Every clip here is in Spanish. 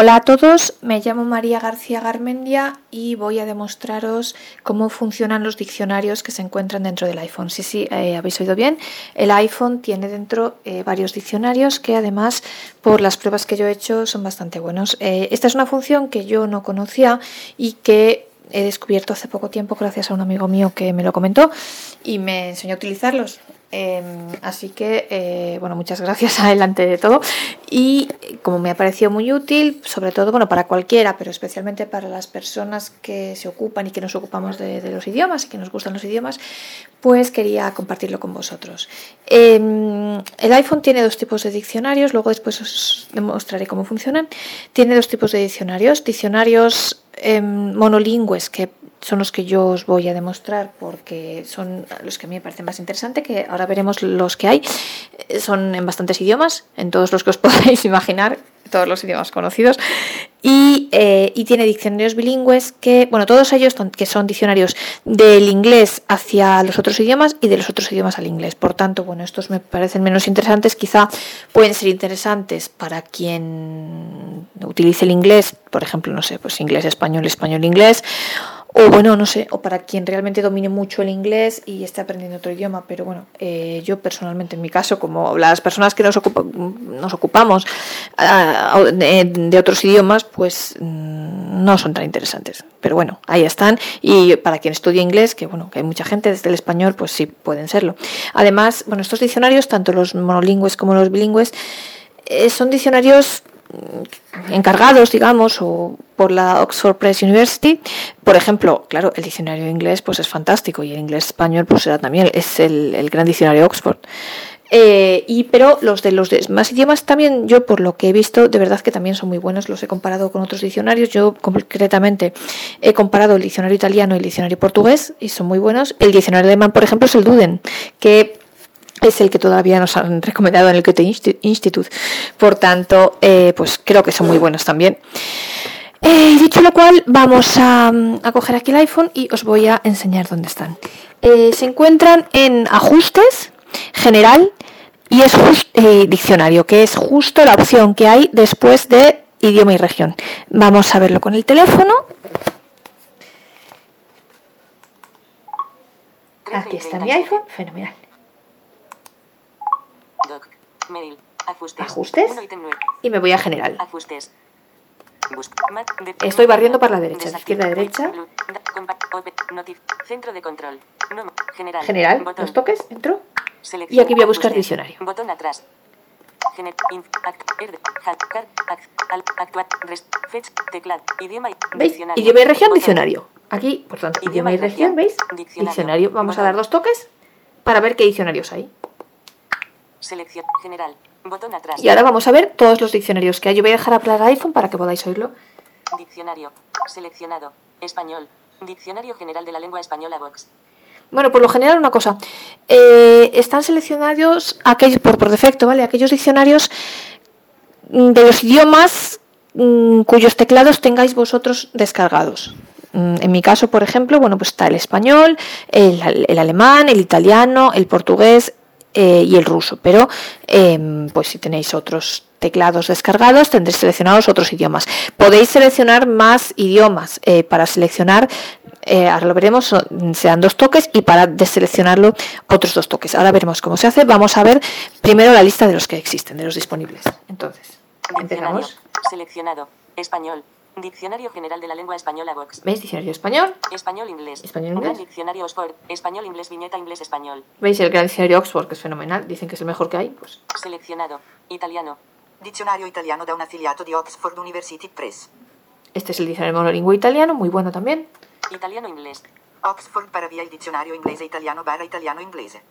Hola a todos, me llamo María García Garmendia y voy a demostraros cómo funcionan los diccionarios que se encuentran dentro del iPhone. Sí, sí, eh, habéis oído bien. El iPhone tiene dentro eh, varios diccionarios que además, por las pruebas que yo he hecho, son bastante buenos. Eh, esta es una función que yo no conocía y que he descubierto hace poco tiempo gracias a un amigo mío que me lo comentó y me enseñó a utilizarlos. Em, así que, eh, bueno, muchas gracias adelante de todo. Y como me ha parecido muy útil, sobre todo, bueno, para cualquiera, pero especialmente para las personas que se ocupan y que nos ocupamos de, los idiomas y que nos gustan los idiomas, pues quería compartirlo con vosotros. Em, el iPhone tiene dos tipos de diccionarios, luego después os demostraré cómo funcionan. Tiene dos tipos de diccionarios, diccionarios em, monolingües que son los que yo os voy a demostrar porque son los que a mí me parecen más interesantes, que ahora veremos los que hay. Eh, son en bastantes idiomas, en todos los que os podáis imaginar, todos los idiomas conocidos. Y, eh, y, tiene diccionarios bilingües que, bueno, todos ellos que son diccionarios del inglés hacia los otros idiomas y de los otros idiomas al inglés. Por tanto, bueno, estos me parecen menos interesantes, quizá pueden ser interesantes para quien utilice el inglés, por ejemplo, no sé, pues inglés, español, español, inglés o bueno, no sé, o para quien realmente domine mucho el inglés y esté aprendiendo otro idioma, pero bueno, eh, yo personalmente en mi caso, como las personas que nos, nos ocupamos ah, de, otros idiomas, pues mm, no son tan interesantes. Pero bueno, ahí están y para quien estudia inglés, que bueno, que hay mucha gente desde el español, pues sí pueden serlo. Además, bueno, estos diccionarios, tanto los monolingües como los bilingües, eh, son diccionarios encargados, digamos, o por la Oxford Press University. Por ejemplo, claro, el diccionario inglés pues es fantástico y el inglés español pues será también, es el, gran diccionario Oxford. Eh, y pero los de los demás idiomas también yo por lo que he visto de verdad que también son muy buenos los he comparado con otros diccionarios yo concretamente he comparado el diccionario italiano y el diccionario portugués y son muy buenos el diccionario alemán por ejemplo es el Duden que es el que todavía nos han recomendado en el Goethe Institute. Por tanto, eh, pues creo que son muy buenos también. Eh, dicho lo cual, vamos a, coger aquí el iPhone y os voy a enseñar dónde están. Eh, se encuentran en ajustes, general y es diccionario, que es justo la opción que hay después de idioma y región. Vamos a verlo con el teléfono. Aquí está mi iPhone, fenomenal. Ajustes. Y me voy a general. Estoy barriendo para la derecha, izquierda derecha. Centro de control. General. Dos toques, entro. Y aquí voy a buscar diccionario. Botón atrás. ¿Veis? Idioma y región, diccionario. Aquí, por tanto, idioma y región, ¿veis? Diccionario. Vamos a dar dos toques para ver qué diccionarios hay. Selección general. Botón atrás. Y ahora vamos a ver todos los diccionarios que hay. Yo voy a dejar hablar iPhone para que podáis oírlo. Diccionario. Seleccionado. Español. Diccionario general de la lengua española Vox. Bueno, por lo general una cosa. Eh, están seleccionados aquellos, por, por defecto, ¿vale? Aquellos diccionarios mm, de los idiomas mm, cuyos teclados tengáis vosotros descargados. Mm, en mi caso, por ejemplo, bueno, pues está el español, el, el alemán, el italiano, el portugués, eh, y el ruso, pero em, pues si tenéis otros teclados descargados tendréis seleccionados otros idiomas. Podéis seleccionar más idiomas eh, para seleccionar, eh, ahora lo veremos, sean dos toques y para deseleccionarlo otros dos toques. Ahora veremos cómo se hace. Vamos a ver primero la lista de los que existen, de los disponibles. Entonces, empezamos. Seleccionado. Español. Diccionario General de la Lengua Española Vox. ¿Veis? Diccionario español. Español inglés. Español inglés. Diccionario Oxford. Español inglés viñeta inglés español. ¿Veis el gran diccionario Oxford que es fenomenal? Dicen que es el mejor que hay. Pues. Seleccionado. Italiano. Diccionario italiano da un afiliato de Oxford University Press. Este es el diccionario monolingüe italiano, muy bueno también. Italiano inglés. Oxford para via il dizionario inglese italiano barra italiano inglese.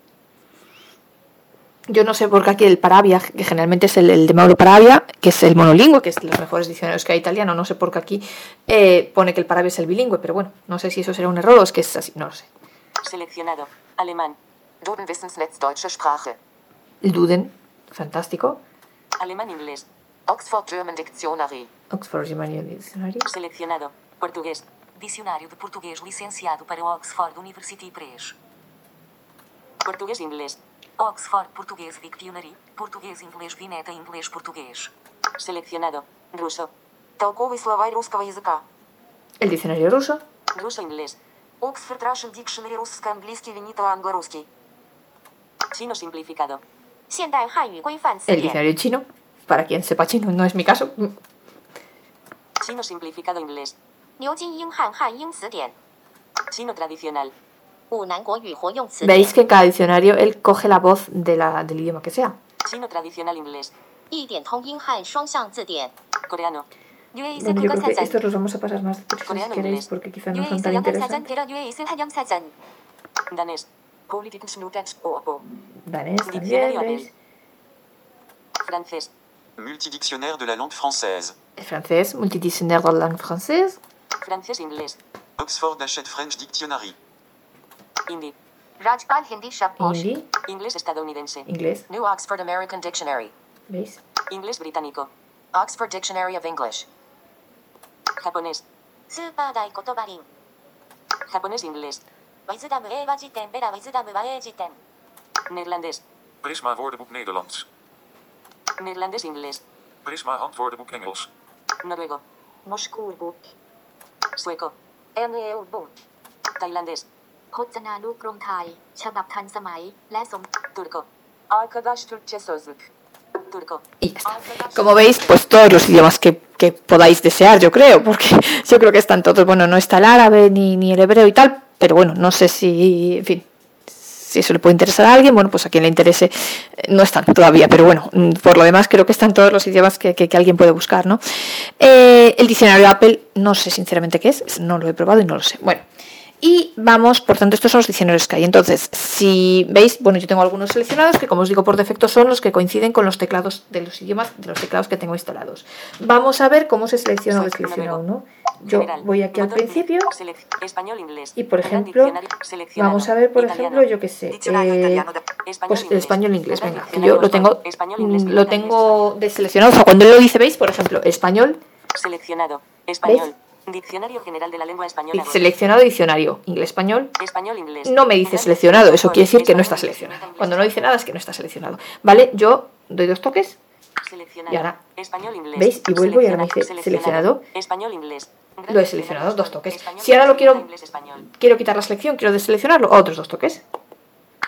Yo no sé por qué aquí el Paravia, que generalmente es el, de Mauro Paravia, que es el monolingüe, que es de los mejores diccionarios que hay italiano, no sé por qué aquí eh, pone que el Paravia es el bilingüe, pero bueno, no sé si eso será un error o es que es así, no lo sé. Seleccionado. Alemán. Duden Wissensnetz Deutsche Sprache. El Duden, fantástico. Alemán inglés. Oxford German Dictionary. Oxford German Dictionary. Seleccionado. Portugués. Dicionário de português licenciado para Oxford University Press. Portugués inglés. Oxford Portugués Dictionary, portugués, inglés, vineta, inglés, portugués. Seleccionado, ruso. Толковые слова русского языка. El diccionario ruso. Ruso, inglés. Oxford Russian Dictionary, русско-английский, винета, англо-русский. Chino simplificado. El diccionario chino, para quien sepa chino, no es mi caso. Chino simplificado inglés. Chino tradicional. Veis que en cada diccionario él coge la voz de la, del idioma que sea. Chino tradicional inglés. Coreano. Bueno, yo creo que estos los vamos a pasar más si queréis, porque quizá no son tan interesantes. Danés. Danés también, Francés. Multidiccionaire de la langue française. Francés, multidiccionaire de la langue française. Francés inglés. Oxford Hachette French Dictionary. Hindi. Rajpal Hindi Shabkosh. Hindi. Inglés estadounidense. Inglés. New Oxford American Dictionary. ¿Veis? Inglés británico. Oxford Dictionary of English. Japonés. Super Dai Kotobarin. Japonés inglés. Wisdom Ewa Jiten Vera Wisdom Wae Jiten. Neerlandés. Prisma Woordenboek Nederlands. Neerlandés inglés. Prisma Handwoordenboek Engels. Noruego. Moskoerboek. Sueco. NEU-boek. พจนานุกรมไทย ฉบับทันสมัย และสม Turco. Arkadaş Türkçe sözlük Turco. Y ya está. Como veis, pues todos los idiomas que, que podáis desear, yo creo, porque yo creo que están todos, bueno, no está el árabe ni, ni el hebreo y tal, pero bueno, no sé si, en fin, si eso le puede interesar a alguien, bueno, pues a quien le interese, eh, no están todavía, pero bueno, mm, por lo demás creo que están todos los idiomas que, que- que alguien puede buscar, ¿no? Eh, el diccionario Apple, no sé sinceramente qué es, no lo he probado y no lo sé. Bueno. Y vamos, por tanto, estos son los diccionarios que hay. Entonces, si veis, bueno, yo tengo algunos seleccionados que, como os digo, por defecto son los que coinciden con los teclados de los idiomas, de los teclados que tengo instalados. Vamos a ver cómo se selecciona o deselecciona uno. Yo voy aquí al principio y, por ejemplo, vamos a ver, por ejemplo, yo qué sé, eh, pues el español-inglés, venga, que yo lo tengo, lo tengo deseleccionado. O sea, cuando lo dice, veis, por ejemplo, español, Seleccionado. Español. Diccionario general de la lengua española. y seleccionado diccionario, inglés-español, Español-inglés. no me dice seleccionado, eso quiere decir que no está seleccionado. Cuando no dice nada es que no está seleccionado. ¿Vale? Yo doy dos toques. Y ahora. ¿veis? Y vuelvo y ahora me dice seleccionado. Español-inglés. Lo he seleccionado, dos toques. Si ahora lo quiero- quiero quitar la selección, quiero deseleccionarlo, otros dos toques.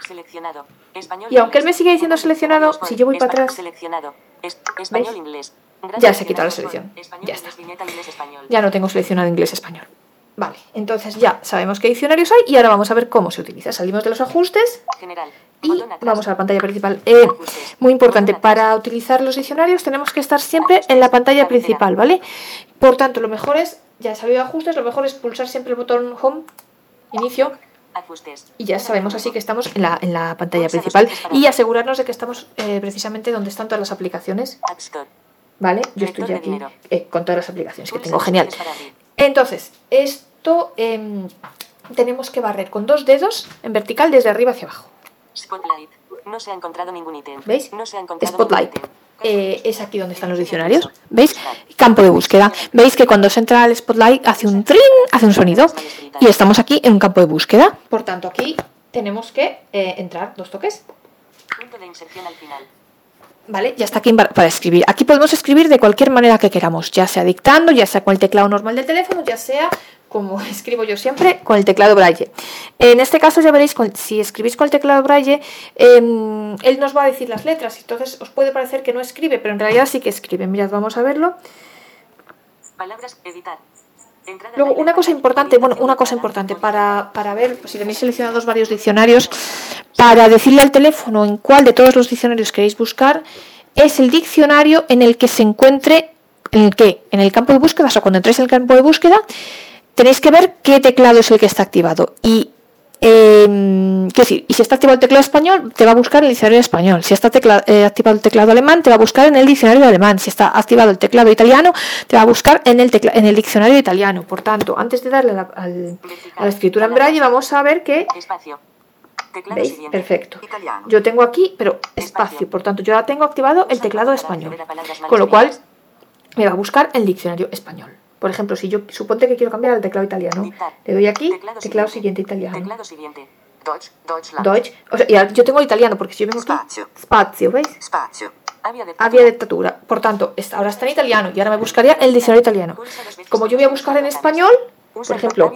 Seleccionado. Español. Y aunque él me sigue diciendo seleccionado, si yo voy para atrás- Seleccionado. Es- español ¿Veis? inglés. Ya se ha quitado la selección. Ya está. viñeta, inglés, español. Ya no tengo seleccionado inglés-español. Vale, entonces ya sabemos qué diccionarios hay y ahora vamos a ver cómo se utiliza. Salimos de los ajustes y vamos a la pantalla principal. Eh, muy importante, para utilizar los diccionarios tenemos que estar siempre en la pantalla principal, ¿vale? Por tanto, lo mejor es, ya he salido de ajustes, lo mejor es pulsar siempre el botón Home, Inicio, y ya sabemos así que estamos en la, en la pantalla principal y asegurarnos de que estamos eh, precisamente donde están todas las aplicaciones. ¿Vale? Yo estoy aquí eh, con todas las aplicaciones que tengo, genial. Entonces, esto em, tenemos que barrer con dos dedos en vertical desde arriba hacia abajo. Spotlight. No se ha encontrado ningún ítem. ¿Veis? No se ha encontrado Spotlight. ningún ítem. Eh, es aquí donde están los diccionarios. ¿Veis? Campo de búsqueda. ¿Veis que cuando se entra al Spotlight hace un trin, hace un sonido? Y estamos aquí en un campo de búsqueda. Por tanto, aquí tenemos que eh, entrar dos toques. Punto de inserción al final. ¿Vale? Ya está aquí para escribir. Aquí podemos escribir de cualquier manera que queramos, ya sea dictando, ya sea con el teclado normal del teléfono, ya sea como escribo yo siempre, con el teclado Braille. En este caso ya veréis, si escribís con el teclado Braille, em, él nos va a decir las letras, entonces os puede parecer que no escribe, pero en realidad sí que escribe. Mirad, vamos a verlo. Palabras. Editar. Luego, una cosa importante, bueno, una cosa importante para, para ver, si tenéis seleccionados varios diccionarios, para decirle al teléfono en cuál de todos los diccionarios queréis buscar, es el diccionario en el que se encuentre, en el que, en el campo de búsqueda, o sea, cuando entréis en el campo de búsqueda, tenéis que ver qué teclado es el que está activado. Y, eh, quiero decir, y si está activado el teclado español, te va a buscar en el diccionario español. Si está tecla- eh, activado el teclado alemán, te va a buscar en el diccionario alemán. Si está activado el teclado italiano, te va a buscar en el, tecla- en el diccionario italiano. Por tanto, antes de darle a la, al- a la escritura en braille, vamos a ver que... ¿Veis? Perfecto. Yo tengo aquí, pero espacio. Por tanto, yo ahora tengo activado el teclado español. Con lo cual, me va a buscar el diccionario español. Por ejemplo, si yo suponte que quiero cambiar al teclado italiano, Dictar. le doy aquí, Teclado teclado siguiente. siguiente italiano. Teclado siguiente. Deutsch, Deutschland. Deutsch. O sea, y yo tengo el italiano, porque si yo vengo aquí, Spazio. ¿veis? Spazio. Avia de Avia dictadura. Por tanto, ahora está en italiano y ahora me buscaría el diccionario italiano. Como yo voy a buscar en español, por ejemplo,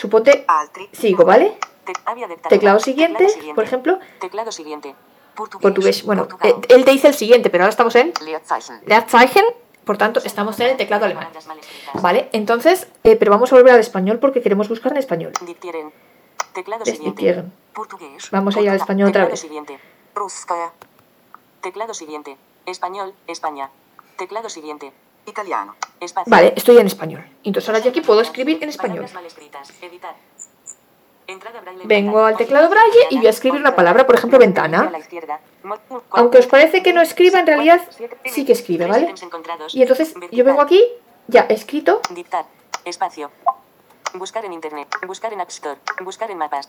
suponte, sigo, ¿vale? Teclado siguiente, por ejemplo, Teclado siguiente. Portugués. Bueno, eh, él te dice el siguiente, pero ahora estamos en Leerzeichen. Por tanto, estamos en el teclado alemán. ¿Vale? Entonces, eh, pero vamos a volver al español porque queremos buscar en español. Teclado siguiente. Português. Vamos allá al español otra vez. siguiente. Teclado siguiente. Español, España. Teclado siguiente. Italiano. Vale, estoy en español. Entonces ahora yo aquí puedo escribir en español. Vengo al teclado braille y voy a escribir una palabra, por ejemplo, ventana. Aunque os parece que no escriba, en realidad sí que escribe, ¿vale? Y entonces yo vengo aquí, ya he escrito, Dictar. Espacio. Buscar en internet. Buscar en App Store. Buscar en mapas.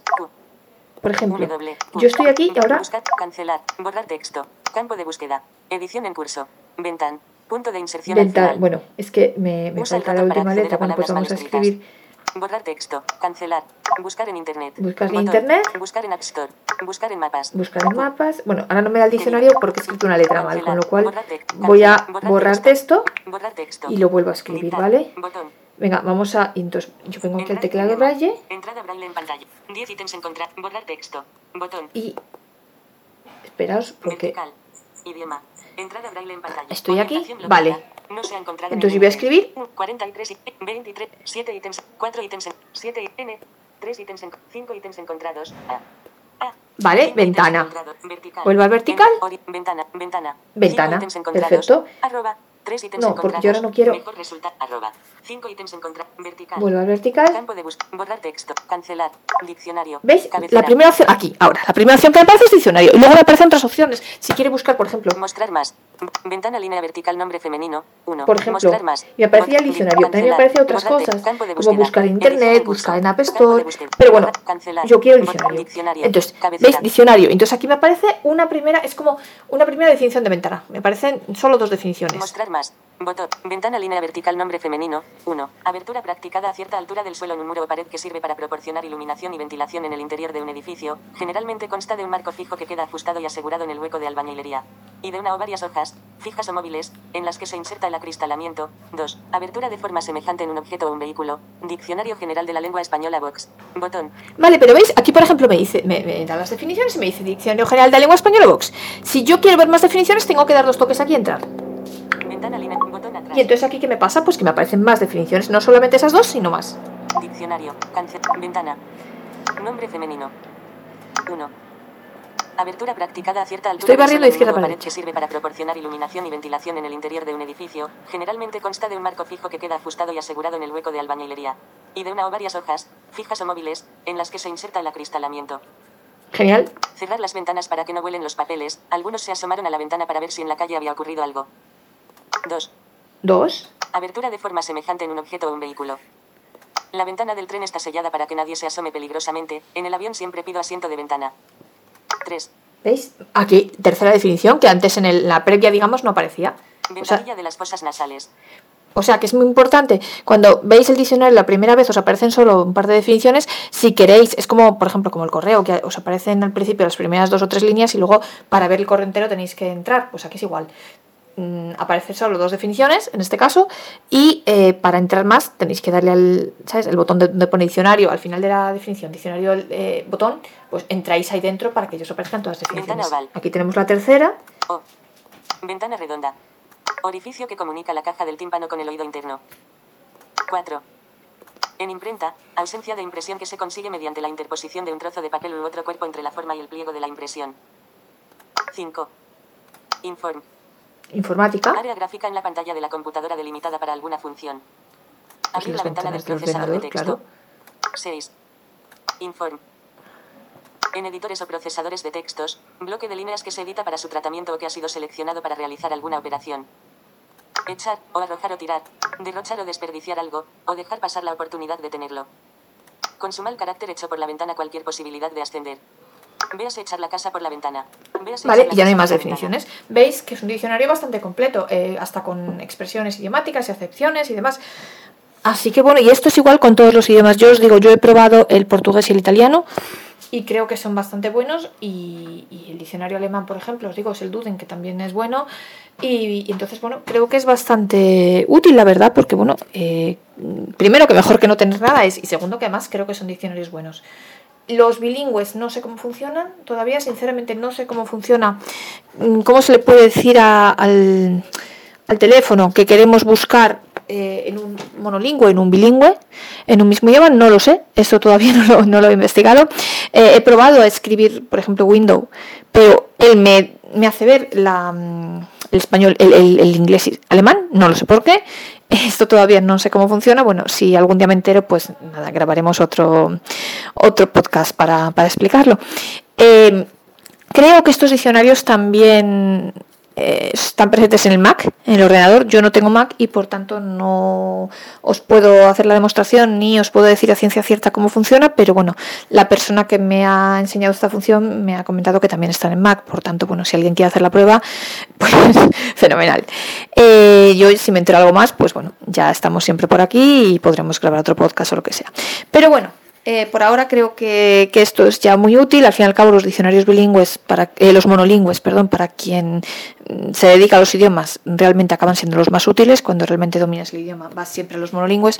Por ejemplo, yo estoy aquí y ahora Buscar. Cancelar. Borrar texto. Campo de búsqueda. Edición en curso. Ventan. Punto de inserción final. bueno, es que me, me falta la última letra, bueno, pues vamos a escribir Borrar texto. Cancelar. Buscar en internet. Buscar en internet. Buscar en App Store. Buscar en mapas. buscar en mapas, bueno, ahora no me da el diccionario porque he escrito una letra mal, con lo cual voy a borrar texto y lo vuelvo a escribir. ¿vale? Venga, vamos a, entonces yo vengo aquí al teclado idioma. braille Entrada braille en pantalla. 10 ítems encontrar. Borrar texto. Botón. y esperaos porque. Idioma. Entrada braille en pantalla. Estoy aquí, vale. No se ha encontrado Entonces yo voy a escribir. ítem. 43 y 23, 7 ítems, 4 ítems, 7 N, 3 ítems, 5 ítems encontrados. A. A. Vale, Cinco ventana. Vertical. Vuelvo al vertical. En- ventana, ventana. Ventana, Cinco perfecto. Arroba. 3 ítems No, porque yo ahora no quiero- Mejor resultado. Arroba. 5 ítems encontrados. Vertical. vuelvo al vertical. Campo de búsqueda. Borrar texto. Cancelar. Diccionario. ¿Veis? Cabecera. La primera opción, aquí, ahora, la primera opción que me aparece es diccionario. Y luego me aparecen otras opciones. Si quiere buscar, por ejemplo, Mostrar más. Ventana línea vertical nombre femenino. 1. por ejemplo, más. me aparecía el diccionario. También me aparecen otras cosas, como buscar en internet, buscar en App Store. Pero bueno, yo quiero el diccionario. Entonces. ¿veis? Diccionario. Entonces aquí me aparece una primera, es como una primera definición de ventana. Me aparecen solo dos definiciones. Mostrar más. Botón. Ventana línea vertical nombre femenino. 1. Abertura practicada a cierta altura del suelo en un muro o pared que sirve para proporcionar iluminación y ventilación en el interior de un edificio. Generalmente consta de un marco fijo que queda ajustado y asegurado en el hueco de albañilería. Y de una o varias hojas, fijas o móviles, en las que se inserta el acristalamiento. 2. Abertura de forma semejante en un objeto o un vehículo. Diccionario General de la Lengua Española Vox. Botón. Vale, pero veis, aquí por ejemplo me dice, me, me da las definiciones y me dice Diccionario General de la Lengua Española Vox. Si yo quiero ver más definiciones, tengo que dar dos toques aquí y entrar. Ventana línea. Botón atrás. Y entonces aquí, ¿qué me pasa? Pues que me aparecen más definiciones, no solamente esas dos, sino más. Diccionario. Cáncer. Ventana. Nombre femenino. 1. Abertura practicada a cierta altura. Estoy barriendo izquierda para pared que sirve para proporcionar iluminación y ventilación en el interior de un edificio. Generalmente consta de un marco fijo que queda ajustado y asegurado en el hueco de albañilería. Y de una o varias hojas, fijas o móviles, en las que se inserta el acristalamiento. Genial. Cerrar las ventanas para que no vuelen los papeles. Algunos se asomaron a la ventana para ver si en la calle había ocurrido algo. 2. Dos. Abertura de forma semejante en un objeto o un vehículo. La ventana del tren está sellada para que nadie se asome peligrosamente. En el avión siempre pido asiento de ventana. 3. ¿Veis? Aquí, tercera definición, que antes en el- la previa, digamos, no aparecía. O sea, de las fosas nasales. o sea, que es muy importante. Cuando veis el diccionario la primera vez, os aparecen solo un par de definiciones. Si queréis, es como, por ejemplo, como el correo, que os aparecen al principio las primeras dos o tres líneas y luego para ver el correo entero tenéis que entrar. Pues aquí es igual. Mm, aparecen solo dos definiciones, en este caso, y eh, para entrar más tenéis que darle al, ¿sabes? El botón de, donde pone diccionario al final de la definición, diccionario, eh, botón, pues entráis ahí dentro para que ellos aparezcan todas las definiciones. Aquí tenemos la tercera. O. Ventana redonda. Orificio que comunica la caja del tímpano con el oído interno. 4. En imprenta, ausencia de impresión que se consigue mediante la interposición de un trozo de papel u otro cuerpo entre la forma y el pliego de la impresión. 5. Inform. Informática. Área gráfica en la pantalla de la computadora delimitada para alguna función. Pues Abrir la ventana del procesador de texto. 6. Inform. En editores o procesadores de textos, bloque de líneas que se edita para su tratamiento o que ha sido seleccionado para realizar alguna operación. Echar, o arrojar o tirar. Derrochar o desperdiciar algo, o dejar pasar la oportunidad de tenerlo. Consuma el carácter hecho por la ventana cualquier posibilidad de ascender. Véase echar la casa por la ventana. Vale, y ya no hay más definiciones. Veis que es un diccionario bastante completo, eh, hasta con expresiones idiomáticas y acepciones y demás. Así que bueno, y esto es igual con todos los idiomas. Yo os digo, yo he probado el portugués y el italiano y creo que son bastante buenos y, y el diccionario alemán, por ejemplo, os digo, es el Duden, que también es bueno y, y entonces, bueno, creo que es bastante útil, la verdad, porque, bueno, eh, primero que mejor que no tener nada es y segundo que además creo que son diccionarios buenos. Los bilingües no sé cómo funcionan, todavía sinceramente no sé cómo funciona, mm, cómo se le puede decir al, al teléfono que queremos buscar eh, en un monolingüe, en un bilingüe, en un mismo idioma, no lo sé, eso todavía no lo, he investigado. Eh, he probado a escribir, por ejemplo, window, pero él me, me hace ver la, mm, el español, el, inglés y alemán, no lo sé por qué. Esto todavía no sé cómo funciona. Bueno, si algún día me entero, pues nada, grabaremos otro, otro podcast para, para explicarlo. Eh, Creo que estos diccionarios también eh, están presentes en el Mac, en el ordenador. Yo no tengo Mac y por tanto no os puedo hacer la demostración ni os puedo decir a ciencia cierta cómo funciona, pero bueno, la persona que me ha enseñado esta función me ha comentado que también están en Mac, por tanto, bueno, si alguien quiere hacer la prueba, pues fenomenal. Eh, yo si me entero algo más, pues bueno, ya estamos siempre por aquí y podremos grabar otro podcast o lo que sea. Pero bueno, eh, por ahora creo que, esto es ya muy útil. Al fin y al cabo, los diccionarios bilingües, para, eh, los monolingües, perdón, para quien mm, se dedica a los idiomas, realmente acaban siendo los más útiles. Cuando realmente dominas el idioma, vas siempre a los monolingües.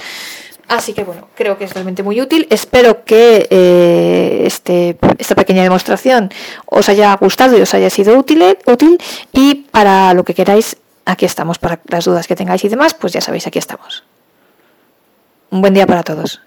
Así que bueno, creo que es realmente muy útil. Espero que eh, este, esta pequeña demostración os haya gustado y os haya sido útil, útil. Y para lo que queráis, aquí estamos. Para las dudas que tengáis y demás, pues ya sabéis, aquí estamos. Un buen día para todos.